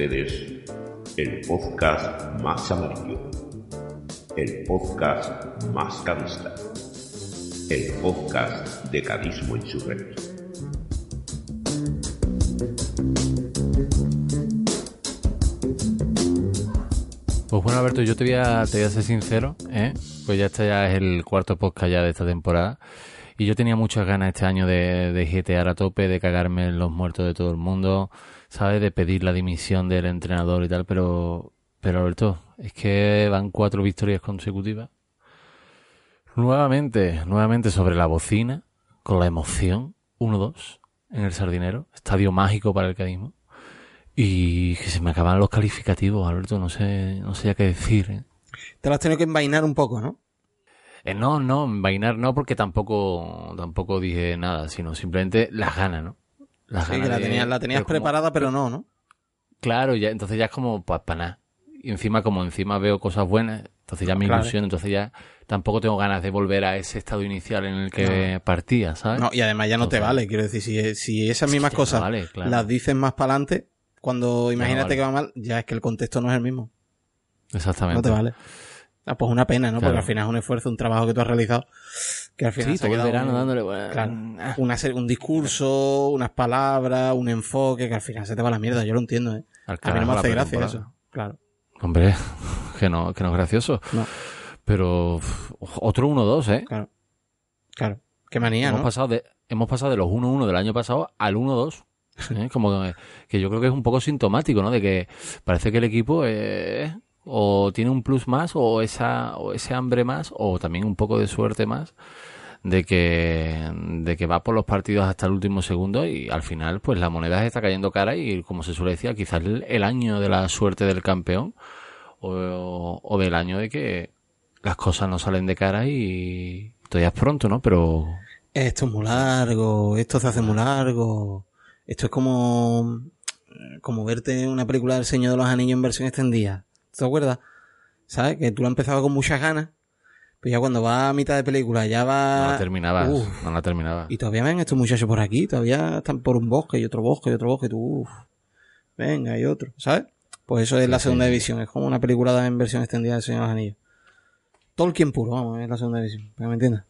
ustedes, el podcast más amarillo, el podcast más cadista, el podcast de cadismo insurrecto. Pues bueno, Alberto, yo te voy a, te voy a ser sincero, ¿eh? pues ya este ya es el cuarto podcast ya de esta temporada. Y yo tenía muchas ganas este año de, de jetear a tope, de cagarme en los muertos de todo el mundo, ¿sabes? De pedir la dimisión del entrenador y tal, pero, pero Alberto, es que van cuatro victorias consecutivas. Nuevamente, nuevamente sobre la bocina, con la emoción, 1-2 en el Sardinero, estadio mágico para el cadismo. Y que se me acaban los calificativos, Alberto, no sé, no sé ya qué decir. ¿eh? Te lo has tenido que envainar un poco, ¿no? Eh, no, no, envainar no, porque tampoco, tampoco dije nada, sino simplemente las ganas, ¿no? Las Sí, ganas que la de- tenías, la tenías pero como- preparada, pero no, ¿no? Claro, ya, entonces ya es como, pues, para nada. Y encima, como encima veo cosas buenas, entonces ya me Claro. ilusiono, entonces ya tampoco tengo ganas de volver a ese estado inicial en el que partía, ¿sabes? No, y además ya no te vale, quiero decir, si, si esas mismas no cosas vale, claro. las dices más para adelante, cuando imagínate vale. que va mal, ya es que el contexto no es el mismo. Exactamente. No te vale. Ah, pues una pena, ¿no? Claro. Porque al final es un esfuerzo, un trabajo que tú has realizado, que al final Sí, se todo el verano un- dándole, bueno, Claro. ah, Una un discurso, unas palabras, un enfoque, que al final se te va a la mierda, yo lo entiendo, ¿eh? al A mí no me hace gracia eso. Claro. Hombre, que no, que no es gracioso. No. Pero otro 1-2, ¿eh? Claro. Claro. Qué manía, hemos, ¿no? pasado de, hemos pasado de los 1-1 del año pasado al 1-2. ¿eh? Como que, que yo creo que es un poco sintomático, ¿no? De que parece que el equipo eh, o tiene un plus más o esa o ese hambre más o también un poco de suerte más de que de que va por los partidos hasta el último segundo y al final pues la moneda se está cayendo cara y como se suele decir quizás el, año de la suerte del campeón o, o del año de que las cosas no salen de cara y todavía es pronto, ¿no? Pero Esto es muy largo, esto se hace muy largo. Esto es como, como verte una película del Señor de los Anillos en versión extendida. ¿Te acuerdas? ¿Sabes? Que tú lo empezado con muchas ganas, pero ya cuando va a mitad de película ya va... no la terminabas, Uf. no la terminabas. Y todavía ven estos muchachos por aquí, todavía están por un bosque y otro bosque y otro bosque, y tú, uff, venga, y otro, ¿sabes? Pues eso es Sí, la sí. segunda división, es como una película en versión extendida del Señor de los Anillos. Tolkien puro, vamos, es la segunda división, para que me entiendas.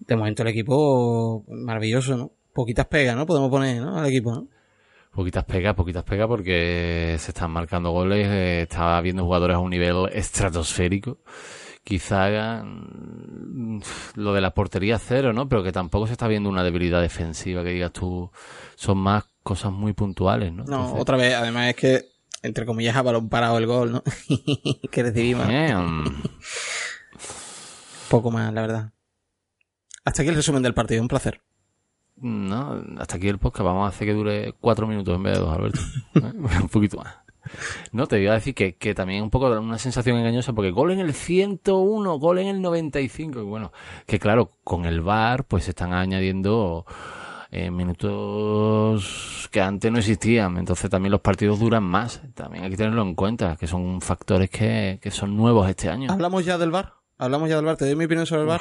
De momento el equipo maravilloso, ¿no? Poquitas pegas, ¿no? Podemos poner, ¿no? Al equipo, ¿no? Poquitas pegas, poquitas pegas porque se están marcando goles, eh, está viendo jugadores a un nivel estratosférico. Quizá mm, lo de la portería cero, ¿no? Pero que tampoco se está viendo una debilidad defensiva que digas tú, son más cosas muy puntuales, ¿no? No, Entonces, otra vez, además es que, entre comillas, a balón parado el gol, ¿no? que recibimos. eh, mm, Poco más, la verdad. Hasta aquí el resumen del partido, un placer. No, hasta aquí el podcast, vamos a hacer que dure cuatro minutos en vez de dos, Alberto. ¿Eh? un poquito más. No, te iba a decir que, que también un poco una sensación engañosa, porque gol en el 101, gol en el 95, y bueno, que claro, con el VAR pues se están añadiendo eh, minutos que antes no existían, entonces también los partidos duran más, también hay que tenerlo en cuenta, que son factores que, que son nuevos este año. ¿Hablamos ya del bar? ¿Hablamos ya del bar? ¿Te doy mi opinión sobre el bar?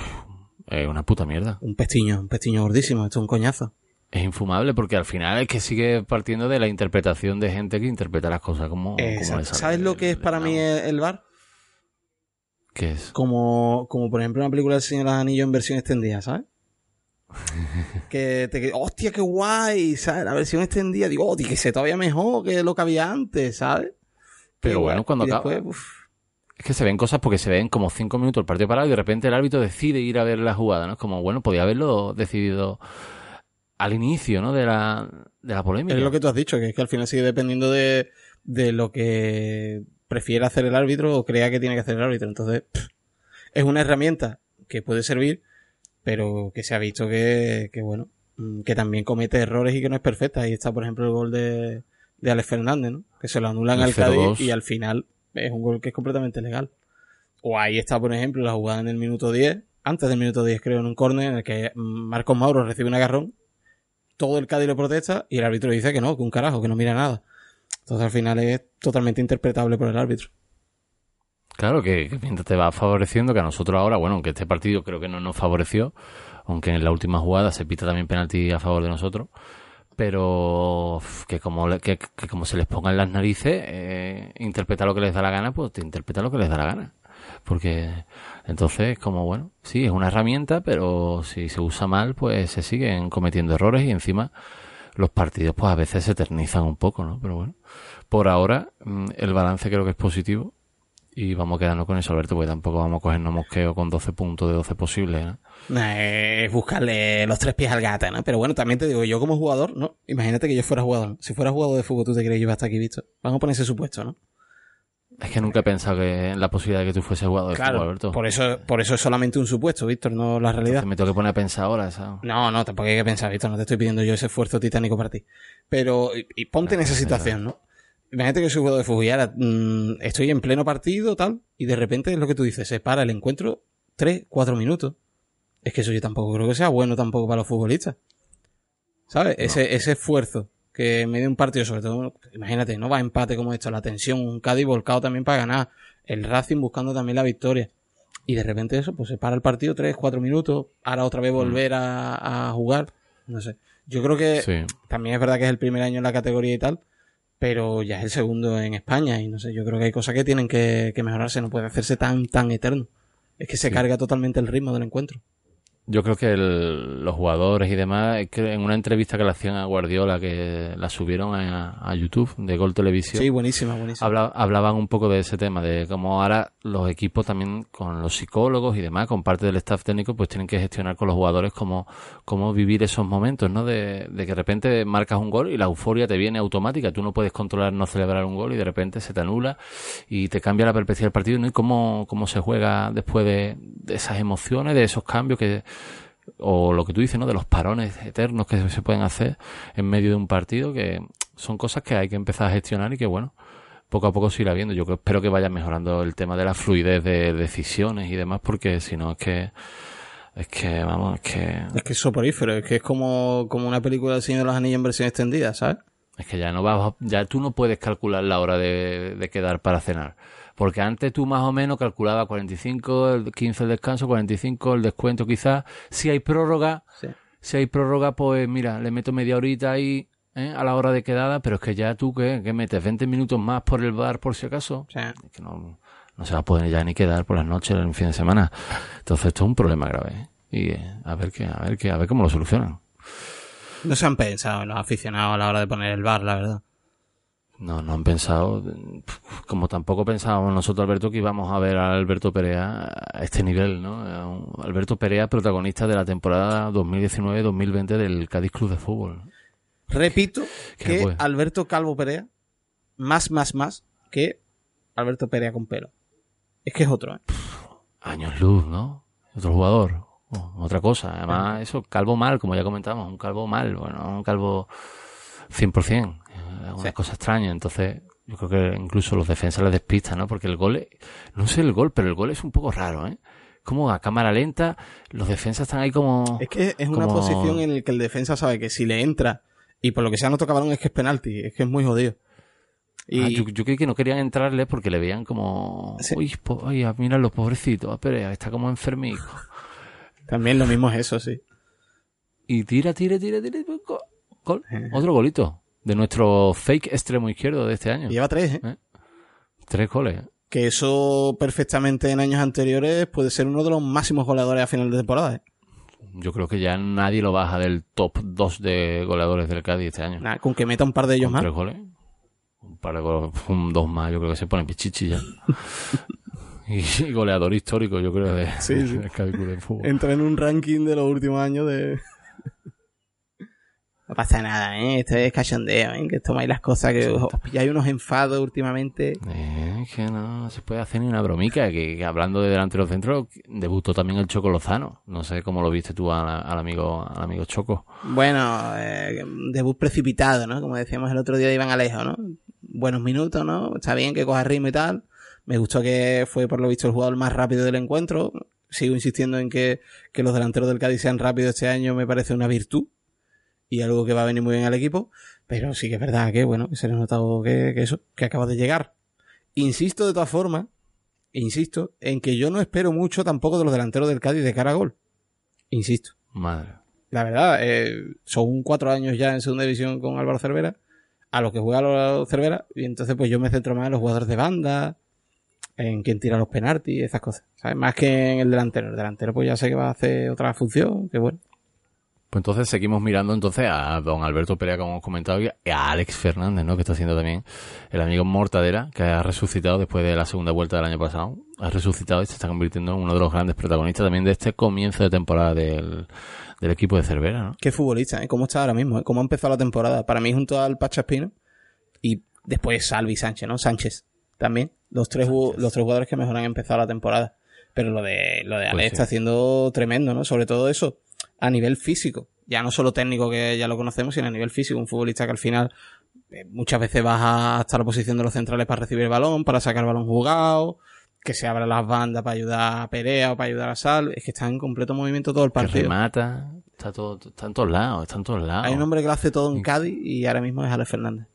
Es una puta mierda. Un pestiño, un pestiño gordísimo, esto es un coñazo. Es infumable porque al final es que sigue partiendo de la interpretación de gente que interpreta las cosas como, como sale ¿Sabes lo que es para mí el, bar? ¿Qué es? Como, como por ejemplo una película del Señor de los Anillos en versión extendida, ¿sabes? que te hostia, qué guay, ¿sabes? La versión extendida, digo, oh, que se todavía mejor que lo que había antes, ¿sabes? Pero bueno, cuando acaba- después, Es que se ven cosas porque se ven como cinco minutos el partido parado y de repente el árbitro decide ir a ver la jugada, ¿no? Es como, bueno, podía haberlo decidido al inicio, ¿no? De la, de la polémica. Es lo que tú has dicho, que es que al final sigue dependiendo de, de lo que prefiera hacer el árbitro o crea que tiene que hacer el árbitro. Entonces, pff, es una herramienta que puede servir, pero que se ha visto que, que bueno, mm, que también comete errores y que no es perfecta. Ahí está, por ejemplo, el gol de, de Alex Fernández, ¿no? Que se lo anulan al Cádiz 0-2. y al final es un gol que es completamente legal. O ahí está, por ejemplo, la jugada en el minuto 10, antes del minuto 10 creo, en un córner en el que Marcos Mauro recibe un agarrón, todo el Cádiz lo protesta y el árbitro dice que no, que un carajo, que no mira nada. Entonces al final es totalmente interpretable por el árbitro. Claro, que, que mientras te va favoreciendo, que a nosotros ahora, bueno, aunque este partido creo que no nos favoreció, aunque en la última jugada se pita también penalti a favor de nosotros, pero que como, que, que como se les ponga en las narices, eh, interpreta lo que les da la gana, pues te interpreta lo que les da la gana. Porque entonces, como bueno, sí, es una herramienta, pero si se usa mal, pues se siguen cometiendo errores y encima los partidos pues a veces se eternizan un poco, ¿no? Pero bueno, por ahora mm, el balance creo que es positivo y vamos a quedarnos con eso, Alberto, porque tampoco vamos a cogernos mosqueo con 12 puntos de 12 posibles, ¿no? Nah, Es buscarle los tres pies al gato, ¿no? Pero bueno, también te digo, yo como jugador, ¿no? Imagínate que yo fuera jugador. Si fuera jugador de fútbol, ¿tú te crees que iba hasta aquí visto? Vamos a poner ese supuesto, ¿no? Es que nunca he pensado que en la posibilidad de que tú fueses jugador de fútbol, Claro, Alberto. por eso, por eso es solamente un supuesto, Víctor, no la realidad. Entonces me tengo que poner a pensar ahora, ¿sabes? No, no, tampoco hay que pensar, Víctor, no te estoy pidiendo yo ese esfuerzo titánico para ti. Pero, y, y ponte en esa situación, ¿no? Imagínate que soy jugador de fútbol y ahora mm, estoy en pleno partido, tal, y de repente es lo que tú dices, se para el encuentro tres, cuatro minutos. Es que eso yo tampoco creo que sea bueno tampoco para los futbolistas. ¿Sabes? Ese, ese esfuerzo que en medio de un partido, sobre todo, imagínate, no va a empate como esto, la tensión, un Cádiz volcado también para ganar, el Racing buscando también la victoria. Y de repente eso, pues se para el partido tres, cuatro minutos, ahora otra vez volver a, a jugar. No sé. Yo creo que Sí. también es verdad que es el primer año en la categoría y tal, pero ya es el segundo en España y no sé, yo creo que hay cosas que tienen que, que mejorarse, no puede hacerse tan, tan eterno. Es que se Sí. carga totalmente el ritmo del encuentro. Yo creo que el- los jugadores y demás, que en una entrevista que le hacían a Guardiola, que la subieron a, a YouTube de Gol Televisión, Sí, buenísima, buenísima. habla- hablaban un poco de ese tema, de cómo ahora los equipos también con los psicólogos y demás, con parte del staff técnico, pues tienen que gestionar con los jugadores cómo, cómo vivir esos momentos, ¿no? De, de que de repente marcas un gol y la euforia te viene automática, tú no puedes controlar no celebrar un gol y de repente se te anula y te cambia la perspectiva del partido, ¿no? Y cómo, cómo se juega después de, de esas emociones, de esos cambios que o lo que tú dices, ¿no? De los parones eternos que se pueden hacer en medio de un partido, que son cosas que hay que empezar a gestionar y que, bueno, poco a poco se irá viendo. Yo espero que vaya mejorando el tema de la fluidez de decisiones y demás, porque si no es que, es que, vamos, es que, Es que es soporífero, es que es como, como una película del Señor de los Anillos en versión extendida, ¿sabes? es que ya no vas, ya tú no puedes calcular la hora de, de quedar para cenar. Porque antes tú más o menos calculabas 45, el 15 el descanso, 45 el descuento quizás. Si hay prórroga, Sí. si hay prórroga, pues mira, le meto media horita ahí ¿eh? a la hora de quedada, pero es que ya tú, ¿qué, ¿Qué metes? ¿20 minutos más por el bar por si acaso? Es que no, no se va a poder ya ni quedar por las noches en el fin de semana. Entonces esto es un problema grave. ¿eh? Y eh, a ver qué, a ver qué, a ver cómo lo solucionan. no se han pensado los aficionados a la hora de poner el bar, la verdad. No, no han pensado, como tampoco pensábamos nosotros, Alberto, que íbamos a ver a Alberto Perea a este nivel, ¿no? Alberto Perea, protagonista de la temporada 2019-2020 del Cádiz Club de Fútbol. Repito que. Alberto Calvo Perea, más, más, más que Alberto Perea con pelo. Es que es otro, ¿eh? Años luz, ¿no? Otro jugador, o- otra cosa. Además, eso, calvo mal, como ya comentamos, un calvo mal, bueno, un calvo 100%. Es una Sí. cosa extraña. Entonces, yo creo que incluso los defensas les despistan, ¿no? Porque el gol, es- no sé el gol, pero el gol es un poco raro, ¿eh? Como a cámara lenta, los defensas están ahí como... Es que es una como- posición en la que el defensa sabe que si le entra y por lo que sea no toca balón es que es penalti, es que es muy jodido. Y Ah, yo, yo creí que no querían entrarle porque le veían como... Sí. Uy, po- ay, mira los pobrecitos, Perea, está como enfermico. también lo mismo es eso, sí. Y tira, tira, tira, tira. Gol. Gol. Eh. Otro golito de nuestro fake extremo izquierdo de este año. Lleva tres, ¿eh? Tres goles. Que eso perfectamente en años anteriores puede ser uno de los máximos goleadores a final de temporada, ¿eh? Yo creo que ya nadie lo baja del top 2 de goleadores del Cádiz este año. Con que meta un par de ellos Con más. tres goles. Un par de goles, un dos más, yo creo que se pone pichichi ya. y, goleador histórico, yo creo, de, Sí, sí. del Cádiz Club de Fútbol. Entra en un ranking de los últimos años de... No pasa nada, ¿eh? Esto es cachondeo, ¿eh? Que tomáis las cosas que os pilláis unos enfados últimamente. Eh, que no se puede hacer ni una bromica. Que, que hablando de delantero centro, debutó también el Choco Lozano. No sé cómo lo viste tú al amigo al amigo Choco. Bueno, eh, debut precipitado, ¿no? Como decíamos el otro día de Iván Alejo, ¿no? Buenos minutos, ¿no? Está bien que coja ritmo y tal. Me gustó que fue, por lo visto, el jugador más rápido del encuentro. Sigo insistiendo en que, que los delanteros del Cádiz sean rápidos este año, me parece una virtud. Y algo que va a venir muy bien al equipo. Pero sí que es verdad que, bueno, que se le ha notado que, que eso, que acaba de llegar. Insisto de todas formas, insisto, en que yo no espero mucho tampoco de los delanteros del Cádiz de cara a gol. Insisto. Madre. La verdad, eh, son cuatro años ya en segunda división con Álvaro Cervera, a lo que juega Álvaro Cervera, y entonces pues yo me centro más en los jugadores de banda, en quién tira los penaltis, esas cosas, ¿sabes? Más que en el delantero. El delantero pues ya sé que va a hacer otra función, que bueno. Pues entonces seguimos mirando entonces a don Alberto Perea, como hemos comentado, y a Alex Fernández, ¿no? Que está haciendo también el amigo Mortadera, que ha resucitado después de la segunda vuelta del año pasado. Ha resucitado y se está convirtiendo en uno de los grandes protagonistas también de este comienzo de temporada del, del equipo de Cervera, ¿no? Qué futbolista, ¿eh? ¿Cómo está ahora mismo? ¿eh? ¿Cómo ha empezado la temporada? Para mí junto al Pacha Espino y después Salvi Sánchez, ¿no? Sánchez también. Los tres, los tres jugadores que mejor han empezado la temporada. Pero lo de, lo de Ale Pues sí. está haciendo tremendo, ¿no? Sobre todo eso, a nivel físico. Ya no solo técnico que ya lo conocemos, sino a nivel físico. Un futbolista que al final eh, muchas veces baja hasta la posición de los centrales para recibir el balón, para sacar el balón jugado, que se abran las bandas para ayudar a Perea o para ayudar a Sal. Es que está en completo movimiento todo el partido. está todo, está en todos lados, está en todos lados. Hay un hombre que lo hace todo en Cádiz y ahora mismo es Alex Fernández.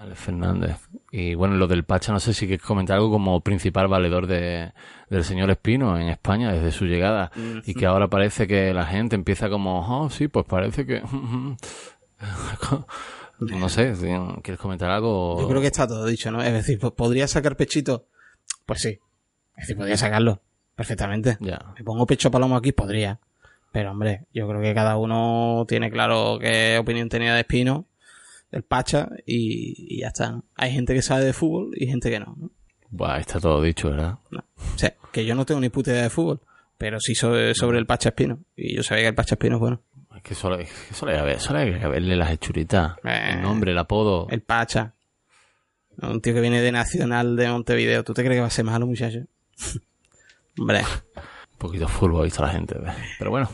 Alex Fernández. Y bueno, lo del Pacha, no sé si quieres comentar algo como principal valedor de, del señor Espino en España desde su llegada. Y que ahora parece que la gente empieza como, oh, sí, pues parece que... no sé, ¿quieres comentar algo? Yo creo que está todo dicho, ¿no? Es decir, ¿podría sacar pechito? Pues sí. Es decir, podría sacarlo. Perfectamente. Ya. Me pongo pecho palomo aquí, podría. Pero hombre, yo creo que cada uno tiene claro qué opinión tenía de Espino, del Pacha, y, y ya está. ¿no? Hay gente que sabe de fútbol y gente que no, ¿no? Buah, está todo dicho, ¿verdad? No. O sea, que yo no tengo ni puta idea de fútbol, pero sí sobre, sobre el Pacha Espino. Y yo sabía que el Pacha Espino es bueno. Es que solo, es que solo hay ver, solo hay que verle las hechuritas. Eh. El nombre, el apodo. El Pacha. Un tío que viene de Nacional de Montevideo. ¿Tú te crees que va a ser malo, muchacho? Hombre. Un poquito fútbol ha visto la gente. Pero bueno,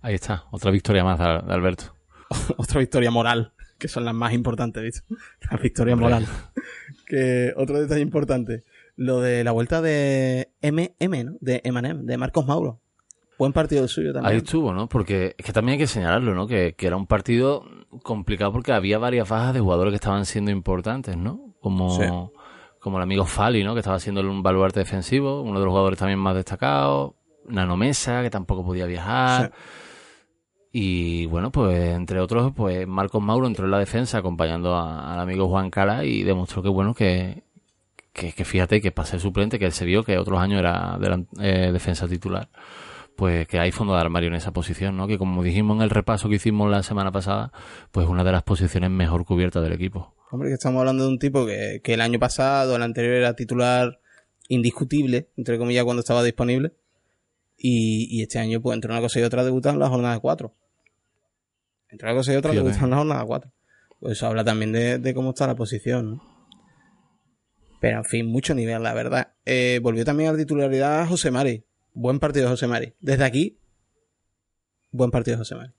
ahí está. Otra victoria más de Alberto. otra victoria moral, que son las más importantes, ¿viste? La victoria moral. que otro detalle importante, lo de la vuelta de MM, ¿no? De Emanem, de Marcos Mauro. Buen partido el suyo Ahí también. estuvo, ¿no? Porque es que también hay que señalarlo, ¿no? Que, que era un partido complicado porque había varias bajas de jugadores que estaban siendo importantes, ¿no? Como, Sí. como el amigo Fali, ¿no? Que estaba siendo un baluarte defensivo, uno de los jugadores también más destacados. Nano Mesa, que tampoco podía viajar. Y bueno, pues entre otros, pues Marcos Mauro entró en la defensa acompañando a- al amigo Juan Cala y demostró que bueno, que, que, que fíjate que para suplente, que él se vio que otros años era eh, defensa titular, pues que hay fondo de armario en esa posición, ¿no? Que como dijimos en el repaso que hicimos la semana pasada, pues una de las posiciones mejor cubiertas del equipo. Hombre, que estamos hablando de un tipo que, que el año pasado, el anterior era titular indiscutible, entre comillas, cuando estaba disponible. Y, y este año, pues entre una cosa y otra, debutan en la jornada 4. Entre una cosa y otra, Fíjate. debutan en la jornada 4. Pues eso habla también de, de cómo está la posición, ¿no? Pero en fin, mucho nivel, la verdad. Eh, volvió también a la titularidad José Mari. Buen partido José Mari. Desde aquí, buen partido José Mari.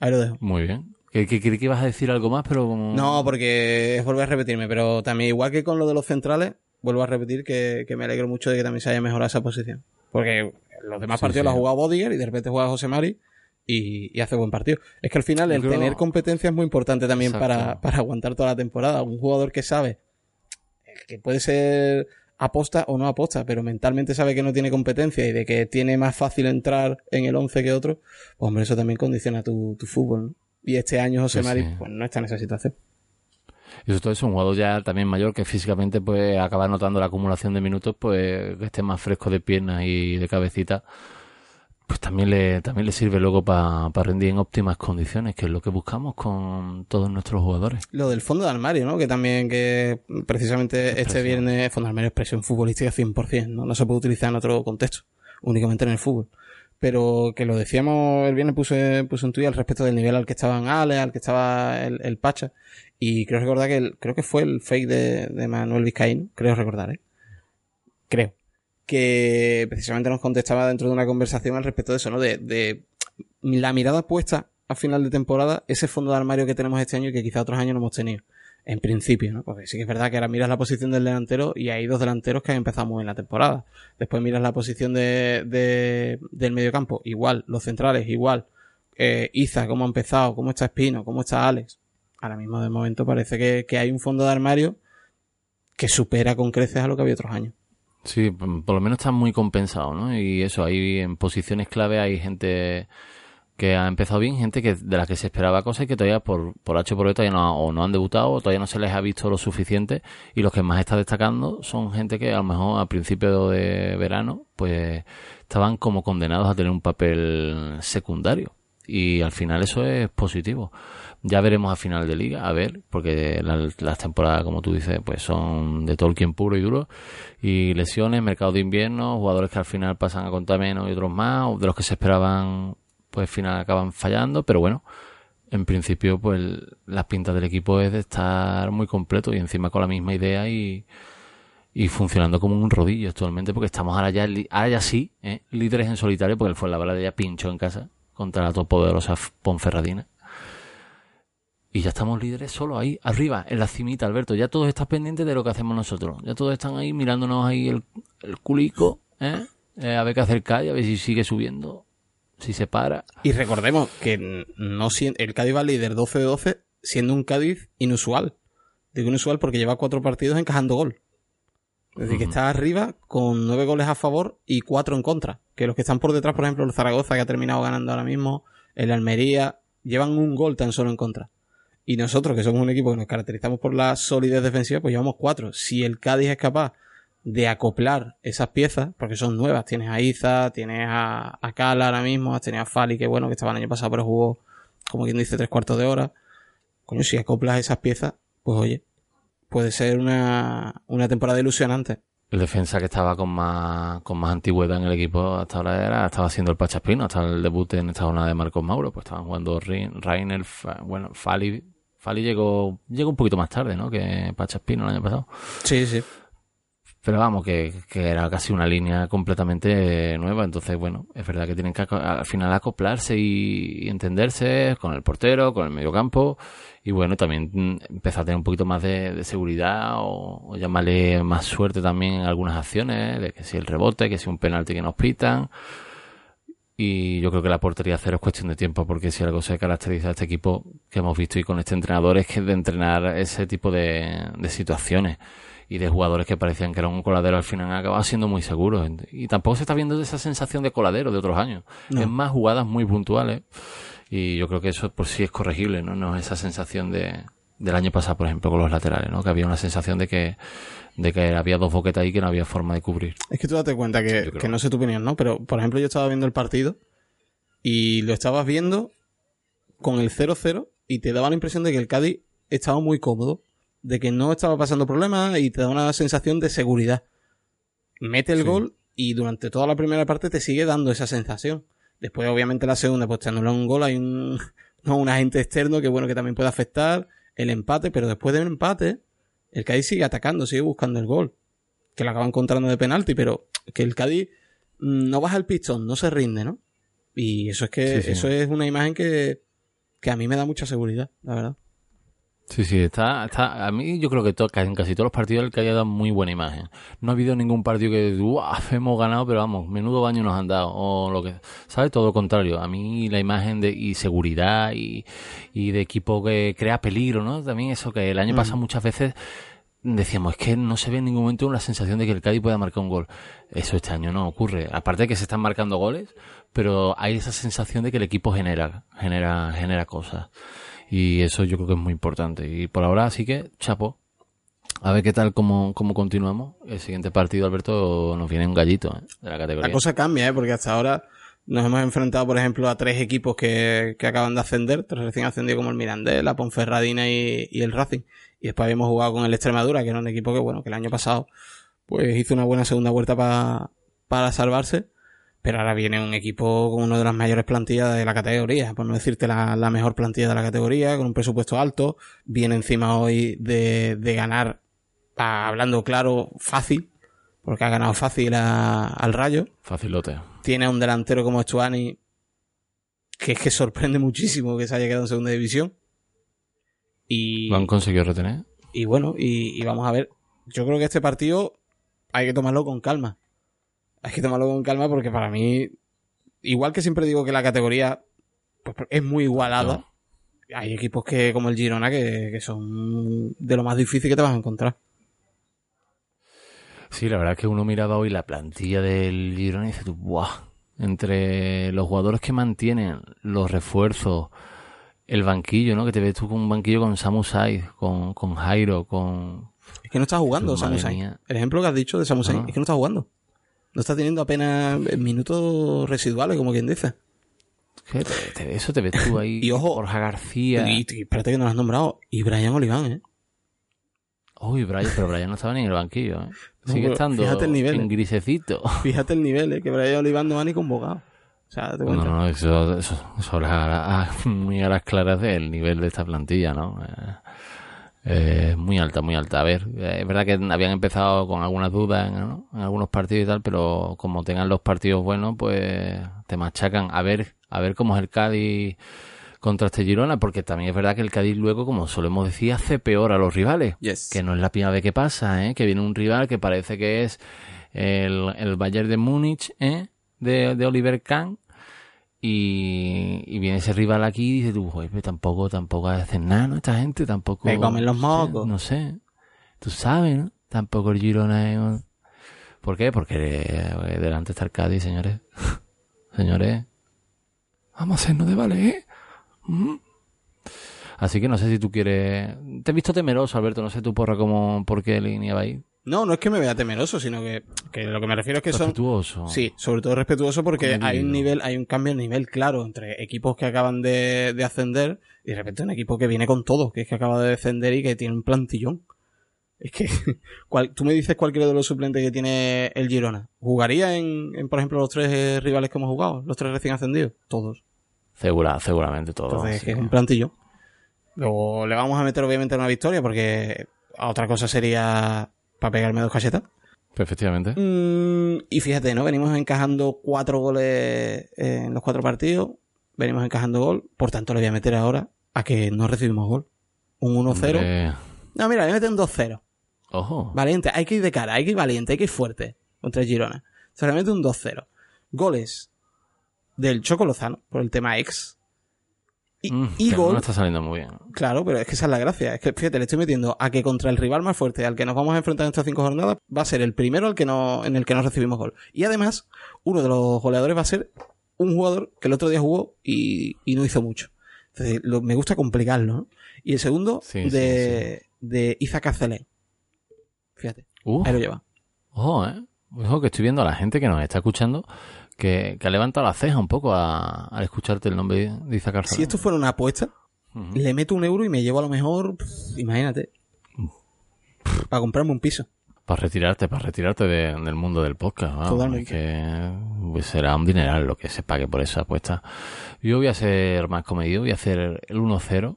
Ahí lo dejo. Muy bien. Que, que, creí que ibas a decir algo más, pero. No, porque es volver a repetirme, pero también igual que con lo de los centrales, vuelvo a repetir que, que me alegro mucho de que también se haya mejorado esa posición. Porque los demás Sí, partidos sí. los ha jugado Bodiger y de repente juega José Mari y, y hace buen partido. Es que al final el creo- tener competencia es muy importante también para, para aguantar toda la temporada. Un jugador que sabe que puede ser aposta o no aposta, pero mentalmente sabe que no tiene competencia y de que tiene más fácil entrar en el 11 que otro, pues hombre, eso también condiciona tu, tu fútbol, ¿no? Y este año José Sí, Mari sí. pues no está en esa situación. Y sobre todo es un jugador ya también mayor que físicamente pues acaba notando la acumulación de minutos, pues que esté más fresco de piernas y de cabecita, pues también le, también le sirve luego para rendir en óptimas condiciones, que es lo que buscamos con todos nuestros jugadores. Lo del fondo de armario, ¿no? Que también que precisamente este viernes fondo de armario es expresión futbolística 100%, ¿no? No se puede utilizar en otro contexto, únicamente en el fútbol. pero que lo decíamos el viernes puse, puse un tuit al respecto del nivel al que estaban Ale, al que estaba el, el Pacha, y creo recordar que el, creo que fue el fake de, de Manuel Vizcaíno, creo recordar, ¿eh? Creo. Que precisamente nos contestaba dentro de una conversación al respecto de eso, ¿no? De, de la mirada puesta a final de temporada, ese fondo de armario que tenemos este año y que quizá otros años no hemos tenido. En principio, ¿no? Porque sí que es verdad que ahora miras la posición del delantero y hay dos delanteros que han empezado muy en la temporada. Después miras la posición de, de del mediocampo, igual. Los centrales, igual. Eh, Iza, cómo ha empezado, cómo está Espino, cómo está Alex. Ahora mismo, de momento, parece que, que hay un fondo de armario que supera con creces a lo que había otros años. Sí, por lo menos está muy compensado, ¿no? Y eso, ahí en posiciones clave hay gente que ha empezado bien, gente que de la que se esperaba cosas y que todavía por, por H por B todavía no, o no han debutado o todavía no se les ha visto lo suficiente y los que más está destacando son gente que a lo mejor a principio de verano pues estaban como condenados a tener un papel secundario y al final eso es positivo. Ya veremos a final de liga, a ver, porque las, temporadas, como tú dices, pues son de Tolkien puro y duro. Y lesiones, mercado de invierno, jugadores que al final pasan a contar menos y otros más, de los que se esperaban pues al final acaban fallando, pero bueno, en principio pues las pintas del equipo es de estar muy completo y encima con la misma idea y, y funcionando como un rodillo actualmente porque estamos ahora ya, ahora ya sí, ¿eh? líderes en solitario porque el de ya pinchó en casa contra la todopoderosa Ponferradina. Y ya estamos líderes solo ahí, arriba, en la cimita, Alberto. Ya todos están pendientes de lo que hacemos nosotros. Ya todos están ahí mirándonos ahí el, el culico, ¿eh? ¿eh? A ver qué hacer calle, a ver si sigue subiendo si se para. Y recordemos que no el Cádiz va líder 12 de 12 siendo un Cádiz inusual. Digo inusual porque lleva cuatro partidos encajando gol. Es decir, que está arriba con nueve goles a favor y cuatro en contra. Que los que están por detrás, por ejemplo, el Zaragoza, que ha terminado ganando ahora mismo, el Almería, llevan un gol tan solo en contra. Y nosotros, que somos un equipo que nos caracterizamos por la solidez defensiva, pues llevamos cuatro. Si el Cádiz es capaz de acoplar esas piezas, porque son nuevas. Tienes a Iza, tienes a, a Kala ahora mismo, tienes a Fali, que bueno, que estaba el año pasado, pero jugó, como quien dice, tres cuartos de hora. Coño, si acoplas esas piezas, pues oye, puede ser una, una temporada ilusionante. El defensa que estaba con más, con más antigüedad en el equipo hasta ahora era, estaba haciendo el Pachaspino, hasta el debut en esta jornada de Marcos Mauro, pues estaban jugando Rainer, bueno, Fali, Fali llegó, llegó un poquito más tarde, ¿no? Que Pachaspino el año pasado. Sí, sí. Pero vamos, que, que, era casi una línea completamente nueva. Entonces, bueno, es verdad que tienen que al final acoplarse y, entenderse con el portero, con el mediocampo. Y bueno, también empezar a tener un poquito más de, seguridad o, o, llamarle más suerte también en algunas acciones, de que si el rebote, que si un penalti que nos pitan. Y yo creo que la portería cero es cuestión de tiempo, porque si algo se caracteriza a este equipo que hemos visto y con este entrenador es que de entrenar ese tipo de, de situaciones y de jugadores que parecían que eran un coladero al final han acabado siendo muy seguros. Y tampoco se está viendo esa sensación de coladero de otros años. Es más jugadas muy puntuales y yo creo que eso por sí es corregible, ¿no? No es esa sensación de, del año pasado, por ejemplo, con los laterales, ¿no? Que había una sensación de que, de que había dos boquetas ahí que no había forma de cubrir. Es que tú date cuenta que, que no sé tu opinión, ¿no? Pero, por ejemplo, yo estaba viendo el partido y lo estabas viendo con el 0-0 y te daba la impresión de que el Cádiz estaba muy cómodo de que no estaba pasando problemas y te da una sensación de seguridad. Mete el gol y durante toda la primera parte te sigue dando esa sensación. Después, obviamente, la segunda, pues te anula un gol, hay un, no, un agente externo que bueno, que también puede afectar el empate, pero después del empate, el Cádiz sigue atacando, sigue buscando el gol. Que lo acaba encontrando de penalti, pero que el Cádiz mm, no baja el pistón, no se rinde, ¿no? Y eso es que, eso es una imagen que, que a mí me da mucha seguridad, la verdad. Sí, sí, está, está, a mí yo creo que toca en casi todos los partidos el que haya dado muy buena imagen. No ha habido ningún partido que, ¡guau! hemos ganado, pero vamos, menudo baño nos han dado, o lo que, ¿sabes? Todo lo contrario. A mí la imagen de, y seguridad y, y de equipo que crea peligro, ¿no? También eso que el año mm. pasado muchas veces decíamos, es que no se ve en ningún momento una sensación de que el Cádiz pueda marcar un gol. Eso este año no ocurre. Aparte de que se están marcando goles, pero hay esa sensación de que el equipo genera, genera, genera cosas. Y eso yo creo que es muy importante. Y por ahora, así que, chapo. A ver qué tal, cómo, cómo continuamos. El siguiente partido, Alberto, nos viene un gallito ¿eh? de la categoría. La cosa cambia, ¿eh? porque hasta ahora nos hemos enfrentado, por ejemplo, a tres equipos que, que acaban de ascender, tres recién ascendidos como el Mirandés, la Ponferradina y, y el Racing. Y después habíamos jugado con el Extremadura, que era un equipo que, bueno, que el año pasado pues hizo una buena segunda vuelta para para salvarse Pero ahora viene un equipo con una de las mayores plantillas de la categoría, por no decirte la, la mejor plantilla de la categoría, con un presupuesto alto. Viene encima hoy de, de ganar, hablando claro, fácil, porque ha ganado fácil a- al Rayo. Facilote. Tiene a un delantero como Estuani, que es que sorprende muchísimo que se haya quedado en segunda división. Y, ¿Lo han conseguido retener? y bueno, y, y vamos a ver. Yo creo que este partido hay que tomarlo con calma. Hay que tomarlo con calma porque para mí, igual que siempre digo que la categoría pues, es muy igualada, hay equipos que como el Girona que, que son de lo más difícil que te vas a encontrar. Sí, la verdad es que uno miraba hoy la plantilla del Girona y dice ¡buah! Entre los jugadores que mantienen, los refuerzos, el banquillo, ¿no? Que te ves tú con un banquillo con Samu Saiz, con, con Jairo, con... Es que no está jugando Samu Sainz. mía. El ejemplo que has dicho de Samu Sainz Ah. es que no está jugando. No está teniendo apenas minutos residuales, como quien dice. ¿Qué? Te- te- eso te ves tú ahí, Y ojo, Borja García... Y, y espérate que no lo has nombrado. Y Brian Oliván, ¿eh? Uy, Brian, pero Brian no estaba ni en el banquillo, ¿eh? Sigue estando fíjate el nivel, en ¿eh? grisecito. Fíjate el nivel, ¿eh? Que Brian Oliván no va ni convocado. O sea, date No, no, eso, eso, eso a- muy a las claras del nivel de esta plantilla, ¿no? Eh, eh, muy alta, muy alta. A ver, eh, es verdad que habían empezado con algunas dudas en, ¿no? en algunos partidos y tal, pero como tengan los partidos buenos, pues te machacan. A ver, a ver cómo es el Cádiz contra este Girona, porque también es verdad que el Cádiz luego, como solemos decir, hace peor a los rivales. Yes. Que no es la primera vez que pasa, ¿eh? Que viene un rival que parece que es el, el Bayern de Múnich, ¿eh? De, de Oliver Kahn. Y, y viene ese rival aquí y dice tú, "Joder, pero tampoco, tampoco hacen nada, ¿no? Esta gente tampoco. Le comen los no sé, mocos. No sé. Tú sabes, ¿no? Tampoco el Girona es... ¿Por qué? Porque delante está el Cádiz, señores. señores. Vamos a hacernos de vale, ¿eh? Mm. Así que no sé si tú quieres... Te he visto temeroso, Alberto. No sé tu porra cómo, por qué línea va ahí. No, no es que me vea temeroso, sino que, que lo que me refiero es que son... Respetuoso. Sí, sobre todo respetuoso porque hay un nivel, hay un cambio de nivel claro entre equipos que acaban de, de ascender y de repente un equipo que viene con todo, que es que acaba de descender y que tiene un plantillón. Es que cual- tú me dices cualquiera de los suplentes que tiene el Girona. ¿Jugaría en, en, por ejemplo, los tres eh, rivales que hemos jugado? ¿Los tres recién ascendidos? Todos. Segura, seguramente todo. Entonces, que es un plantillón. Luego le vamos a meter obviamente una victoria porque a otra cosa sería para pegarme dos cachetas. Efectivamente. Mm, y fíjate, ¿no? Venimos encajando cuatro goles en los cuatro partidos. Venimos encajando gol. Por tanto, le voy a meter ahora a que no recibimos gol. Un 1-0. Hombre, No, mira, le voy a meter un 2-0. Ojo. Valiente, hay que ir de cara, hay que ir valiente, hay que ir fuerte contra Girona. Se le mete un 2-0. Goles del Choco Lozano, por el tema ex. Mm, gol, No está saliendo muy bien. claro, pero es que esa es la gracia. Es que, fíjate, le estoy metiendo a que contra el rival más fuerte al que nos vamos a enfrentar en estas cinco jornadas va a ser el primero al que no, en el que no recibimos gol. Y además, uno de los goleadores va a ser un jugador que el otro día jugó y, y no hizo mucho. Entonces, lo- me gusta complicarlo, ¿no? Y el segundo, Sí, de, de Isaac Arcelé. Fíjate, Uh, ahí lo lleva. ojo, eh. Ojo que estoy viendo a la gente que nos está escuchando que, que ha levantado la ceja un poco a- al escucharte el nombre de Isaac. Si esto fuera una apuesta, le meto un euro y me llevo a lo mejor, pff, imagínate, para comprarme un piso. Para retirarte, para retirarte de- del mundo del podcast. vamos, Totalmente. es que pues, será un dineral lo que se pague por esa apuesta. Yo voy a ser más comedido, voy a hacer el 1-0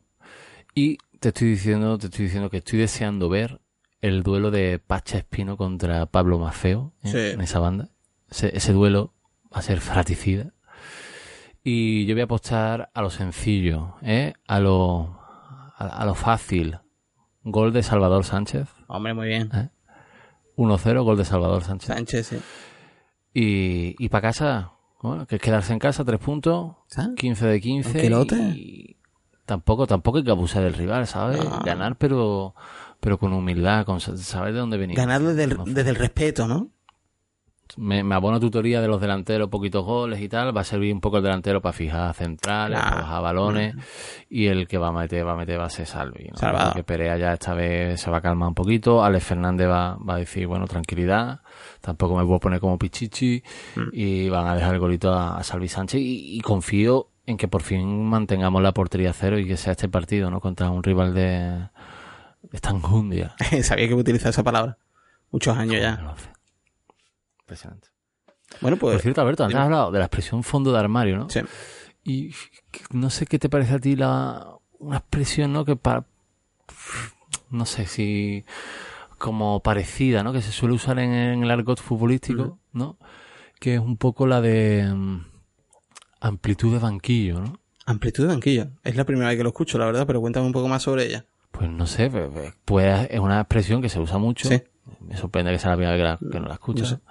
y te estoy diciendo, te estoy diciendo que estoy deseando ver el duelo de Pacha Espino contra Pablo Mafeo ¿eh? Sí. en esa banda. Ese, ese duelo va a ser fraticida. Y yo voy a apostar a lo sencillo, ¿eh? a, lo, a, a lo fácil. Gol de Salvador Sánchez. Hombre, muy bien. 1-0, gol de Salvador Sánchez. Sánchez, sí. Y, y para casa, bueno, que es quedarse en casa, tres puntos, ¿Sabes? 15 de 15. Anquelote. Y tampoco, tampoco hay que abusar del rival, ¿sabes? No. Ganar, pero, pero con humildad, con sa- saber de dónde venimos. Ganar desde el, No, desde el respeto, ¿no? Me, me abono tutoría de los delanteros, poquitos goles y tal. Va a servir un poco el delantero para fijar centrales, para bajar balones. Y el que va a meter, va a meter, va a ser Salvi. ¿no? Porque Perea ya esta vez se va a calmar un poquito. Alex Fernández va, va a decir, bueno, tranquilidad. Tampoco me puedo poner como pichichi. Mm. Y van a dejar el golito a, a Salvi Sánchez. Y, y confío en que por fin mantengamos la portería cero y que sea este partido, ¿no? Contra un rival de, de. Sabía que iba a utilizar esa palabra. Muchos años ya. Impresionante. Bueno, pues. Por cierto, Alberto, antes has hablado de la expresión fondo de armario, ¿no? Sí. Y no sé qué te parece a ti la una expresión, ¿no? Que para no sé si como parecida, ¿no? Que se suele usar en, en el argot futbolístico, ¿no? Que es un poco la de mm, amplitud de banquillo, ¿no? Amplitud de banquillo. Es la primera vez que lo escucho, la verdad, pero cuéntame un poco más sobre ella. Pues no sé, pues, pues es una expresión que se usa mucho. Sí. Me sorprende que sea la primera vez que, la- que no la escuchas. No sé.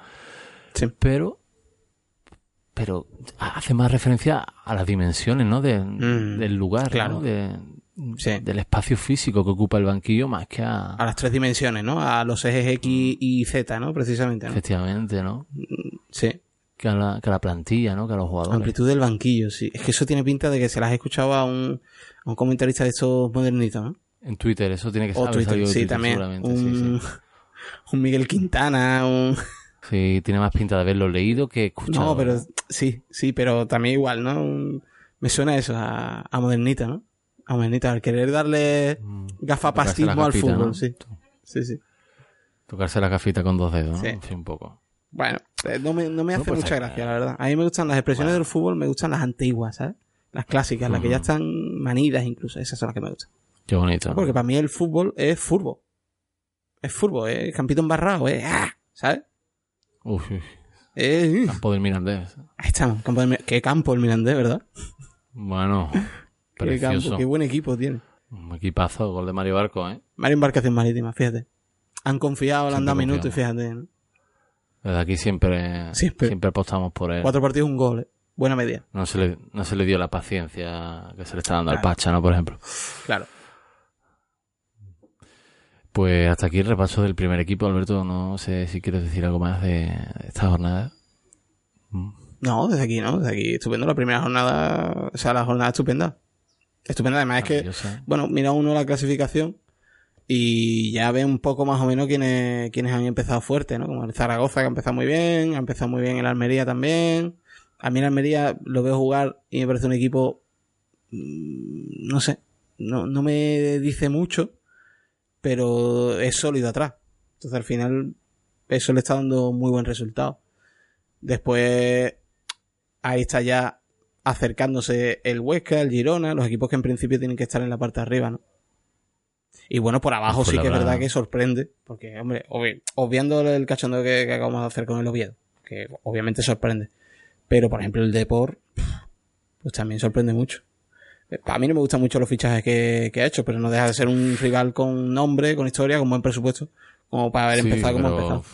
Sí. Pero, pero hace más referencia a las dimensiones, ¿no? De- Mm, del lugar, claro. ¿no? De, Sí. del espacio físico que ocupa el banquillo más que a... A las tres dimensiones, ¿no? A los ejes X y Z, ¿no? Precisamente, ¿no? Efectivamente, ¿no? Sí. Que a, la, que a la plantilla, ¿no? Que a los jugadores. Amplitud del banquillo, sí. Es que eso tiene pinta de que se las he escuchado a un, a un comentarista de estos modernitos, ¿no? En Twitter, eso tiene que O Twitter, salido de sí, Twitter, también. Un, sí, sí. un Miguel Quintana, un... Sí, tiene más pinta de haberlo leído que escuchado. No, pero sí, sí, pero también igual, ¿no? Me suena eso, a, a modernita, ¿no? A modernita, al querer darle Mm, gafapastismo la al gafita, fútbol, ¿no? sí. Sí, sí. Tocarse la gafita con dos dedos, ¿no? Sí. Sí, un poco. Bueno, eh, no me, no me No, hace pues, mucha gracia, la verdad. A mí me gustan las expresiones bueno. del fútbol, me gustan las antiguas, ¿sabes? Las clásicas, las que ya están manidas incluso, esas son las que me gustan. Qué bonito. Porque para mí el fútbol es furbo. Es furbo, es campito embarrado, es... ¡ah! ¿Sabes? Uf, uf, Es... campo del Mirandés. Ahí estamos, campo del qué campo el Mirandés, ¿verdad? Bueno, Qué precioso. campo, qué buen equipo tiene. Un equipazo, gol de Mario Barco, ¿eh? Mario Embarcación Marítima, fíjate. Han confiado, le han dado minutos y fíjate, ¿no? Desde aquí siempre, Siempre. siempre apostamos por él. Cuatro partidos, un gol, ¿eh? Buena media. No se, le, no se le dio la paciencia que se le está dando al. Pacha, ¿no? Por ejemplo. Claro. Pues hasta aquí el repaso del primer equipo, Alberto. No sé si quieres decir algo más de esta jornada. No, desde aquí, ¿no? Desde aquí, estupendo. La primera jornada, o sea, la jornada estupenda. Estupenda, además es que, bueno, mira uno la clasificación y ya ve un poco más o menos quiénes, quiénes han empezado fuerte, ¿no? Como el Zaragoza, que ha empezado muy bien, ha empezado muy bien el Almería también. A mí el Almería lo veo jugar y me parece un equipo, mm, no sé, no, no me dice mucho, pero es sólido atrás. Entonces al final eso le está dando muy buen resultado. Después ahí está ya acercándose el Huesca, el Girona, los equipos que en principio tienen que estar en la parte de arriba, ¿no? Y bueno, por abajo Pues sí que es verdad- verdad que sorprende, porque, hombre, obvi- obviando el cachondeo que, que acabamos de hacer con el Oviedo, que obviamente sorprende. Pero, por ejemplo, el Deport, pues también sorprende mucho. Eh, A mí no me gustan mucho los fichajes que, que ha hecho, pero no deja de ser un rival con nombre, con historia, con buen presupuesto, como para haber Sí, empezado como ha empezado.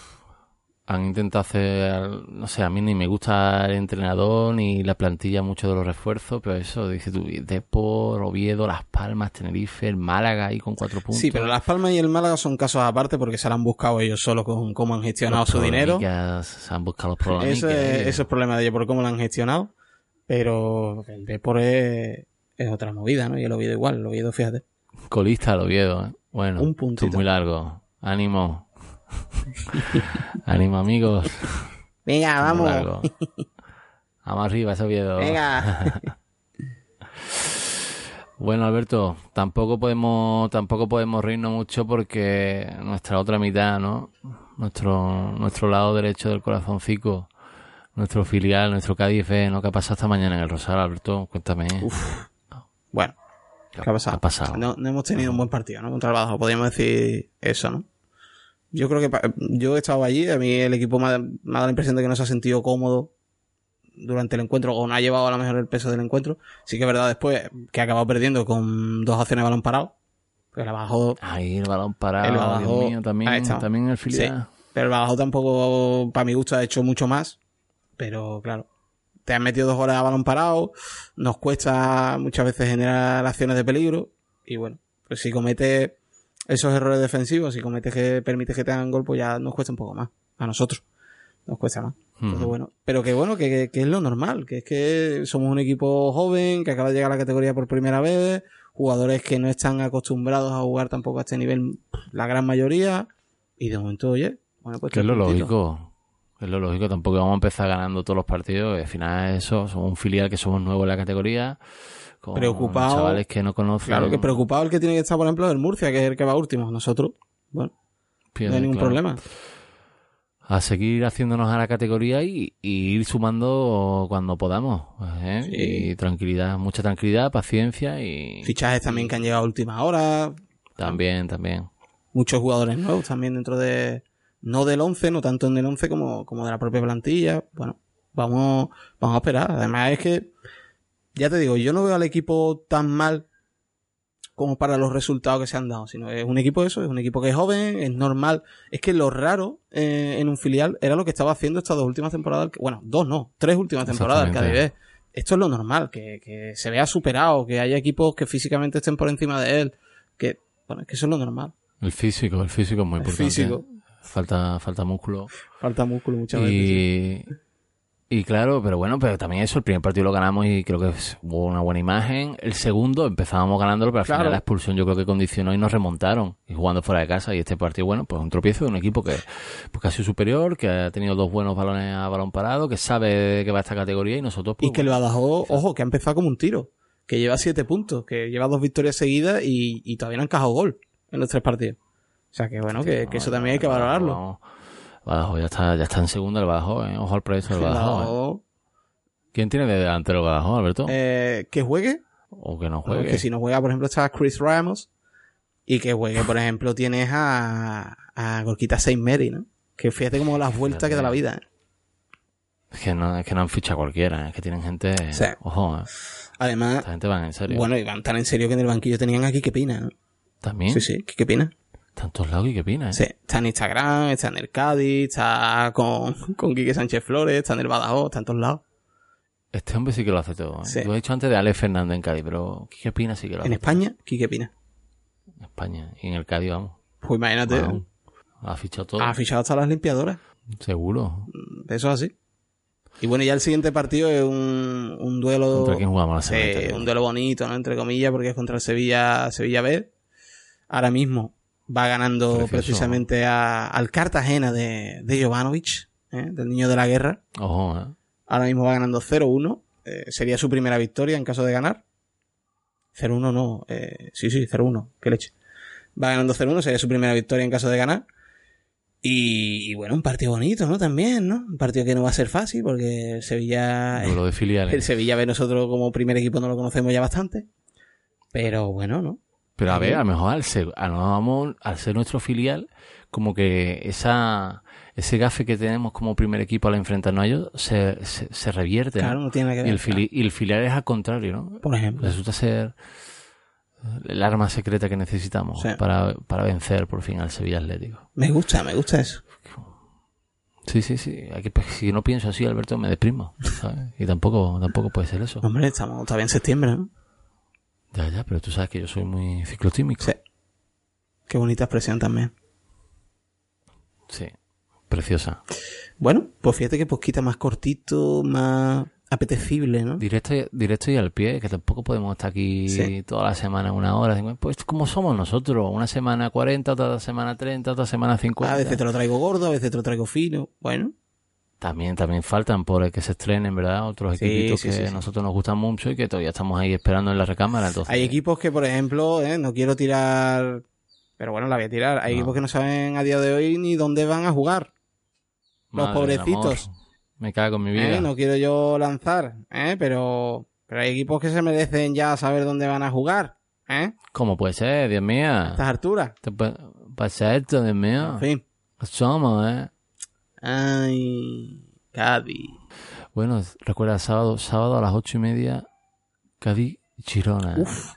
Han intentado hacer, no sé, a mí ni me gusta el entrenador ni la plantilla mucho de los refuerzos, pero eso, dice tú, Depor, Oviedo, Las Palmas, Tenerife, el Málaga ahí con cuatro puntos. Sí, pero Las Palmas y el Málaga son casos aparte porque se lo han buscado ellos solos con cómo han gestionado Los su dinero. Se han buscado los problemas. Eso es, eso es problema de ellos por cómo lo han gestionado. Pero el Depor es, es otra movida, ¿no? Y el Oviedo igual, el Oviedo, fíjate. Colista el Oviedo, ¿eh? Bueno, Un es muy largo. Ánimo. Ánimo, amigos. Venga, vamos. largo. Vamos arriba, ese Oviedo. Venga. Bueno, Alberto, tampoco podemos, tampoco podemos reírnos mucho porque nuestra otra mitad, ¿no? Nuestro, nuestro lado derecho del corazoncico, nuestro filial, nuestro Cádiz ¿no? ¿Qué ha pasado esta mañana en el Rosal, Alberto? Cuéntame. Bueno, ¿Qué ¿qué ha pasado? ¿Qué ha pasado? No, no hemos tenido un buen partido, ¿no? Contra el Badajoz, podríamos decir eso, ¿no? Yo creo que pa- yo he estado allí, a mí el equipo me ha, me ha dado la impresión de que no se ha sentido cómodo durante el encuentro o no ha llevado a lo mejor el peso del encuentro. Sí que es verdad después que ha acabado perdiendo con dos acciones de balón parado. El Badajoz Ahí el balón parado, El Badajoz- Dios mío, Ahí también, está. también el filial. Pero el Badajoz tampoco, para mi gusto, ha hecho mucho más. Pero claro, te han metido dos goles a balón parado. Nos cuesta muchas veces generar acciones de peligro. Y bueno, pues si cometes esos errores defensivos, si cometes que permites que te hagan gol, pues ya nos cuesta un poco más. A nosotros. Nos cuesta más. Entonces, bueno, pero que bueno, que, que- que es lo normal, que es que somos un equipo joven, que acaba de llegar a la categoría por primera vez, jugadores que no están acostumbrados a jugar tampoco a este nivel, la gran mayoría, y de momento, oye, bueno, pues Que es lo lógico. Es lo lógico. Tampoco vamos a empezar ganando todos los partidos. Al final, eso, somos un filial que somos nuevos en la categoría. Con Preocupado. Chavales que no conocen. Claro que preocupado el que tiene que estar, por ejemplo, el Murcia, que es el que va último. Nosotros, bueno, no hay ningún claro. problema. a seguir haciéndonos a la categoría y, y ir sumando cuando podamos. ¿eh? Sí. Y tranquilidad, mucha tranquilidad, paciencia y Fichajes también que han llegado a última hora, también, también. muchos jugadores nuevos también dentro de, no del 11, no tanto en el 11 como, como de la propia plantilla. Bueno, vamos, vamos a esperar. Además es que, ya te digo, yo no veo al equipo tan mal como para los resultados que se han dado, sino es un equipo eso, es un equipo que es joven, es normal. Es que lo raro eh, en un filial era lo que estaba haciendo estas dos últimas temporadas, bueno, dos no, tres últimas temporadas, Exactamente. Cádiz. Esto es lo normal, que, que se vea superado, que haya equipos que físicamente estén por encima de él, que, bueno, es que eso es lo normal. El físico, el físico es muy El importante. físico. Falta, falta músculo. Falta músculo muchas veces. Y, y claro, pero bueno, pero también eso, el primer partido lo ganamos y creo que hubo una buena imagen. El segundo empezábamos ganándolo, pero al Claro. final la expulsión yo creo que condicionó y nos remontaron. Y jugando fuera de casa. Y este partido, bueno, pues un tropiezo de un equipo que, pues, que ha sido superior, que ha tenido dos buenos balones a balón parado, que sabe que va a esta categoría y nosotros pues, Y que el Badajoz, ojo, que ha empezado como un tiro. Que lleva siete puntos, que lleva dos victorias seguidas y, y todavía no ha encajado gol en los tres partidos. O sea que bueno, que, que eso también hay que valorarlo. Vamos. Badajoz ya está, ya está en segunda el Badajoz, ¿eh? Ojo al proyecto del El Badajoz. ¿eh? Badajoz, ¿Quién tiene de delantero el Badajoz, Alberto? eh, que juegue, o que no juegue. que si no juega, por ejemplo, está Chris Ramos. Y que juegue, por ejemplo, tienes a, a Gorquita Saint Mary, ¿no? Que fíjate como las vueltas que da la vida. ¿eh? Es que no, es que no han fichado cualquiera, es que tienen gente. Sí. Ojo, ¿eh? Además, esta gente van en serio. bueno, y van tan en serio que en el banquillo tenían aquí que Pina, ¿no? También. Sí, sí, Quique Pina. Tantos lados y qué pina, ¿eh? Sí, está en Instagram, está en el Cádiz, está con, con Quique Sánchez Flores, está en el Badajoz, está en todos lados. Este hombre sí que lo hace todo. ¿eh? Sí. Lo he dicho antes de Alex Fernández en Cádiz, pero ¿qué Pina sí que lo hace En España, Quique Pina. todo. En España. Y en el Cádiz, vamos. Pues imagínate, Wow. Ha fichado todo. ha fichado hasta las limpiadoras. Seguro. Eso es así. Y bueno, ya el siguiente partido es un, un duelo. ¿Contra quién jugamos la semana un duelo bonito, ¿no? Entre comillas, porque es contra el Sevilla, Sevilla B. Ahora mismo va ganando Precioso. precisamente a- al Cartagena de, de Jovanovic, ¿eh? del niño de la guerra. Ojo, ¿eh? Ahora mismo va ganando 0-1. Eh, sería su primera victoria en caso de ganar. 0-1 no. Sí, sí, 0-1. Qué leche. Va ganando 0-1. Sería su primera victoria en caso de ganar. Y, y bueno, un partido bonito, ¿no? También, ¿no? Un partido que no va a ser fácil porque el Sevilla... De El filiales. Sevilla B nosotros como primer equipo no lo conocemos ya bastante. Pero bueno, ¿no? Pero a ver, a lo mejor al ser, a lo mejor al ser nuestro filial, como que esa, ese gafe que tenemos como primer equipo al enfrentarnos a ellos se, se, se revierte. ¿no? Claro, no tiene nada que y, ver. el fili- y el filial es al contrario, ¿no? Por ejemplo. Resulta ser el arma secreta que necesitamos Sí. para, para vencer por fin al Sevilla Atlético. Me gusta, me gusta eso. Sí, sí, sí. Pues, si no pienso así, Alberto, me deprimo. ¿sabes? Y tampoco, tampoco puede ser eso. Hombre, estamos todavía en septiembre, ¿no? Ya, ya, pero tú sabes que yo soy muy ciclotímico. Sí. Qué bonita expresión también. Sí. Preciosa. Bueno, pues fíjate que posquita más cortito, más apetecible, ¿no? Directo, y- directo y al pie, que tampoco podemos estar aquí Sí. toda la semana una hora. Pues como somos nosotros, una semana 40, otra semana 30, otra semana 50. A veces te lo traigo gordo, a veces te lo traigo fino. Bueno, También, también faltan por el que se estrenen, ¿verdad? Otros Sí, equipitos sí, que sí, a sí. nosotros nos gustan mucho y que todavía estamos ahí esperando en la recámara. Entonces, hay equipos que, por ejemplo, ¿eh? no quiero tirar... Pero bueno, la voy a tirar. Hay No. equipos que no saben a día de hoy ni dónde van a jugar. los Madre pobrecitos. Me cago en mi vida. ¿eh? No quiero yo lanzar, ¿eh? Pero, pero hay equipos que se merecen ya saber dónde van a jugar, ¿eh? ¿Cómo puede ser, Dios mío? A estas alturas. Te puede- Pasa esto, Dios mío. En fin. ¿Qué Somos, ¿eh? Ay, Cádiz. Bueno, recuerda, sábado, sábado a las ocho y media, Cádiz, Girona. Uf.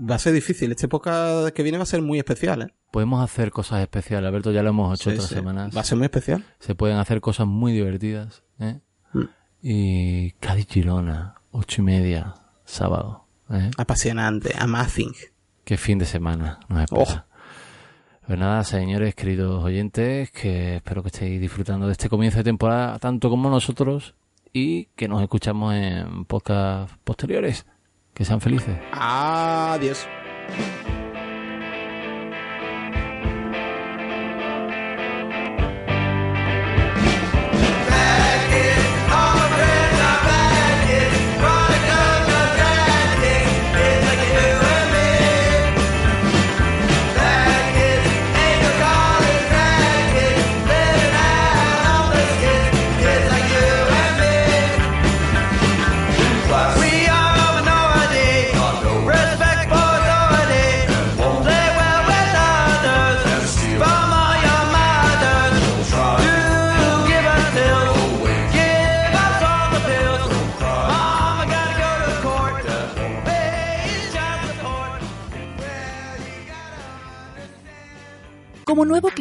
Va a ser difícil. Esta época que viene va a ser muy especial, ¿eh? Podemos hacer cosas especiales, Alberto, ya lo hemos hecho Sí, otras sí. semanas. Va a ser muy especial. Se pueden hacer cosas muy divertidas, ¿eh? Mm. Y Cádiz, Girona, ocho y media, sábado, ¿eh? Apasionante. Amazing. Qué fin de semana nos espera. Pues nada, señores, queridos oyentes, que espero que estéis disfrutando de este comienzo de temporada tanto como nosotros y que nos escuchamos en podcast posteriores. Que sean felices. Adiós.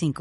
25.